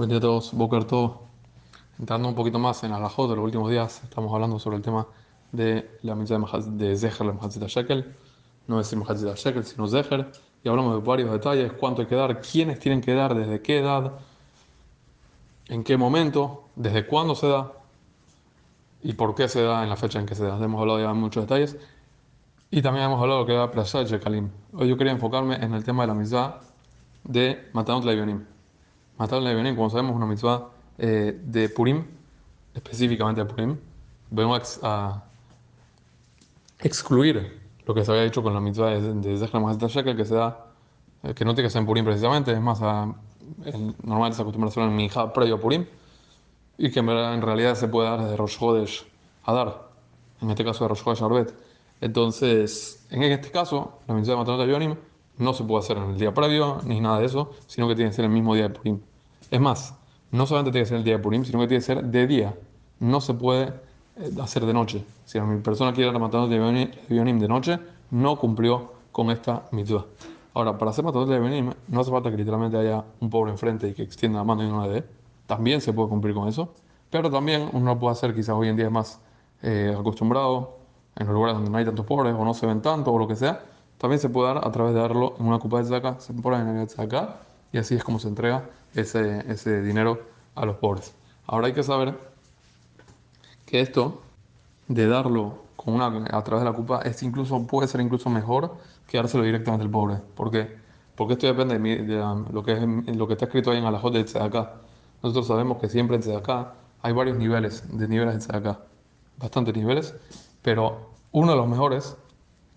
Buen día a todos, Boker todo. Entrando un poquito más en Alajot de los últimos días, estamos hablando sobre el tema de la mitzvah de Zeher, la Mahatzita Shekel. No decir Mahatzita Shekel, sino Zeher. Y hablamos de varios detalles: cuánto hay que dar, quiénes tienen que dar, desde qué edad, en qué momento, desde cuándo se da y por qué se da en la fecha en que se da. Hemos hablado ya de muchos detalles. Y también hemos hablado de lo que era Prashat Shekalim. Hoy yo quería enfocarme en el tema de la mitzvah de Matanot Leivionim. Matar Leivionim, como sabemos, es una mitzvah eh, de Purim, específicamente de Purim. Venimos a excluir lo que se había dicho con la mitzvah de, de Zechra Shekel, que se da, eh, que no tiene que ser en Purim precisamente, es más, a, el, normalmente se acostumbra a hacer en Minja previo a Purim, y que en, realidad se puede dar desde Rosh Chodesh a dar, en este caso de Rosh Chodesh Arbet. Entonces, en este caso, la mitzvah de Matanot Leivionim no se puede hacer en el día previo ni nada de eso, sino que tiene que ser el mismo día de Purim. Es más, no solamente tiene que ser el día de Purim, sino que tiene que ser de día. No se puede eh, hacer de noche. Si mi persona quiere matar de Bionim de noche, no cumplió con esta mitzvah. Ahora, para hacer matador de Bionim, no hace falta que literalmente haya un pobre enfrente y que extienda la mano y no la dé. También se puede cumplir con eso. Pero también uno puede hacer, quizás hoy en día más eh, acostumbrado, en los lugares donde no hay tantos pobres o no se ven tanto o lo que sea. También se puede dar a través de darlo en una copa de acá, se pone en el acá y así es como se entrega ese, ese dinero a los pobres. Ahora hay que saber que esto de darlo con una, a través de la culpa es incluso, puede ser incluso mejor que dárselo directamente al pobre. ¿Por qué? Porque esto depende de, lo, que es, lo que está escrito ahí en Alajot de acá. Nosotros sabemos que siempre en acá hay varios niveles de niveles de acá, bastantes niveles, pero uno de los mejores,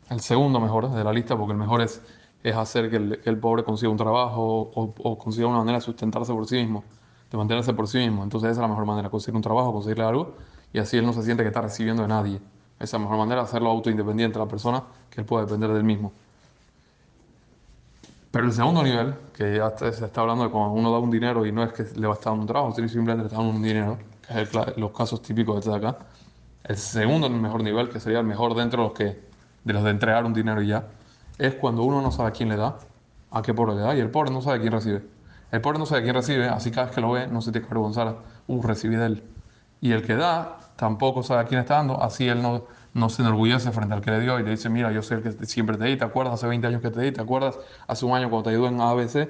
el segundo mejor de la lista, porque el mejor es es hacer que el, pobre consiga un trabajo o, consiga una manera de sustentarse por sí mismo, de mantenerse por sí mismo. Entonces esa es la mejor manera, conseguir un trabajo, conseguirle algo y así él no se siente que está recibiendo de nadie. Esa es la mejor manera, hacerlo autoindependiente a la persona, que él puede depender del mismo. Pero el segundo nivel, que ya se está hablando de cuando uno da un dinero y no es que le va a estar dando un trabajo, sino simplemente le está dando un dinero, que es los casos típicos de acá. El segundo mejor nivel, que sería el mejor dentro de los, que, de los de entregar un dinero y ya, es cuando uno no sabe quién le da, a qué pobre le da, y el pobre no sabe quién recibe. El pobre no sabe quién recibe, así cada vez que lo ve no se tiene que avergonzar, uh, recibí de él. Y el que da tampoco sabe a quién está dando, así él no, no se enorgullece frente al que le dio y le dice, mira, yo soy el que siempre te di, ¿te acuerdas? Hace 20 años que te di, ¿te acuerdas? Hace un año cuando te ayudó en ABC,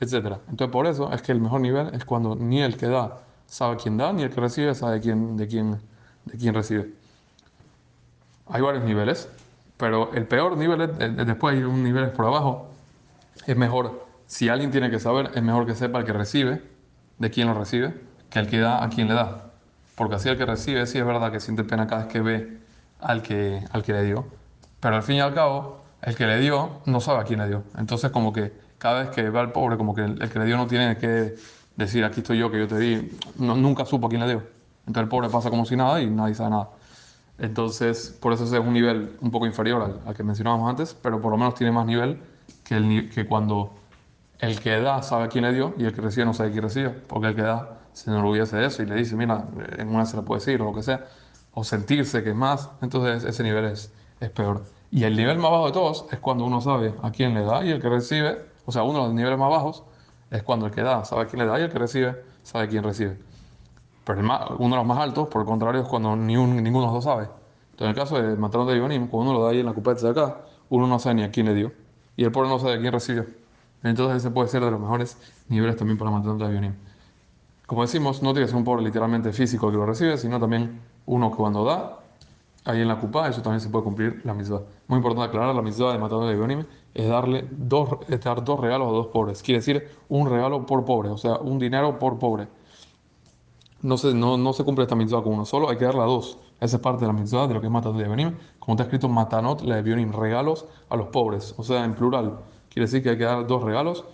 etc. Entonces por eso es que el mejor nivel es cuando ni el que da sabe quién da, ni el que recibe sabe quién, de, quién, de quién recibe. Hay varios niveles. Pero el peor nivel, es, después hay un nivel por abajo, es mejor, si alguien tiene que saber, es mejor que sepa el que recibe, de quién lo recibe, que el que da a quién le da. Porque así el que recibe, sí es verdad que siente pena cada vez que ve al que, al que le dio. Pero al fin y al cabo, el que le dio no sabe a quién le dio. Entonces como que cada vez que ve al pobre, como que el, que le dio no tiene que decir, aquí estoy yo, que yo te di, nunca supo a quién le dio. Entonces el pobre pasa como si nada y nadie sabe nada. Entonces, por eso es un nivel un poco inferior al, que mencionábamos antes, pero por lo menos tiene más nivel que, el, que cuando el que da sabe quién le dio y el que recibe no sabe quién recibe, porque el que da se enorgullece de eso y le dice, mira, en una se le puede decir o lo que sea, o sentirse que es más, entonces ese nivel es, es peor. Y el nivel más bajo de todos es cuando uno sabe a quién le da y el que recibe, o sea, uno de los niveles más bajos es cuando el que da sabe a quién le da y el que recibe sabe quién recibe. Pero uno de los más altos, por el contrario, es cuando ni un, ninguno de los dos sabe. Entonces, en el caso de Matarón de Ionim, cuando uno lo da ahí en la cupeta de acá, uno no sabe ni a quién le dio. Y el pobre no sabe a quién recibió. Entonces, ese puede ser de los mejores niveles también para Matarón de Ionim. Como decimos, no tiene que ser un pobre literalmente físico que lo recibe, sino también uno que cuando da, ahí en la cupa, eso también se puede cumplir la misma. Muy importante aclarar, la misma de Matarón de Ionim es darle dos, es dar dos regalos a dos pobres. Quiere decir un regalo por pobre, o sea, un dinero por pobre no se, no, no se cumple esta mitzvah con uno solo, hay que darle a dos. Esa es parte de la mitzvah de lo que es Matanot Levianim. Como está escrito Matanot Levianim, regalos a los pobres, o sea, en plural. Quiere decir que hay que dar dos regalos,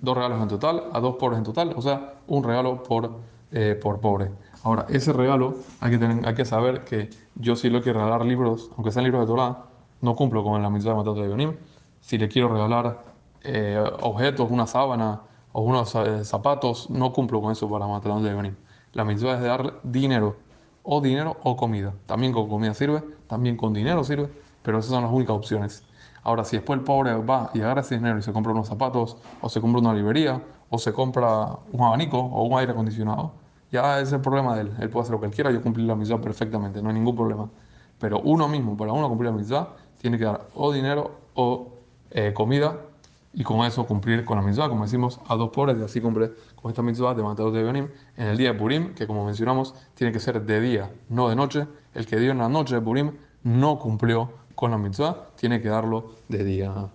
dos regalos en total, a dos pobres en total, o sea, un regalo por, eh, por pobre. Ahora, ese regalo hay que, tener, hay que saber que yo si le quiero regalar libros, aunque sean libros de Torah, no cumplo con la mitzvah de Matanot Levianim. Si le quiero regalar eh, objetos, una sábana, o unos eh, zapatos, no cumplo con eso para matar de venir. La mitzvah es de darle dinero, o dinero o comida. También con comida sirve, también con dinero sirve, pero esas son las únicas opciones. Ahora, si después el pobre va y agarra ese dinero y se compra unos zapatos, o se compra una librería, o se compra un abanico o un aire acondicionado, ya es el problema de él. Él puede hacer lo que él quiera, yo cumplir la mitzvah perfectamente, no hay ningún problema. Pero uno mismo, para uno cumplir la mitzvah, tiene que dar o dinero o eh, comida y con eso cumplir con la mitzvah, como decimos, a dos pobres, y así cumple con esta mitzvah de Mateo de Benim en el día de Purim, que como mencionamos, tiene que ser de día, no de noche. El que dio en la noche de Purim no cumplió con la mitzvah, tiene que darlo de día.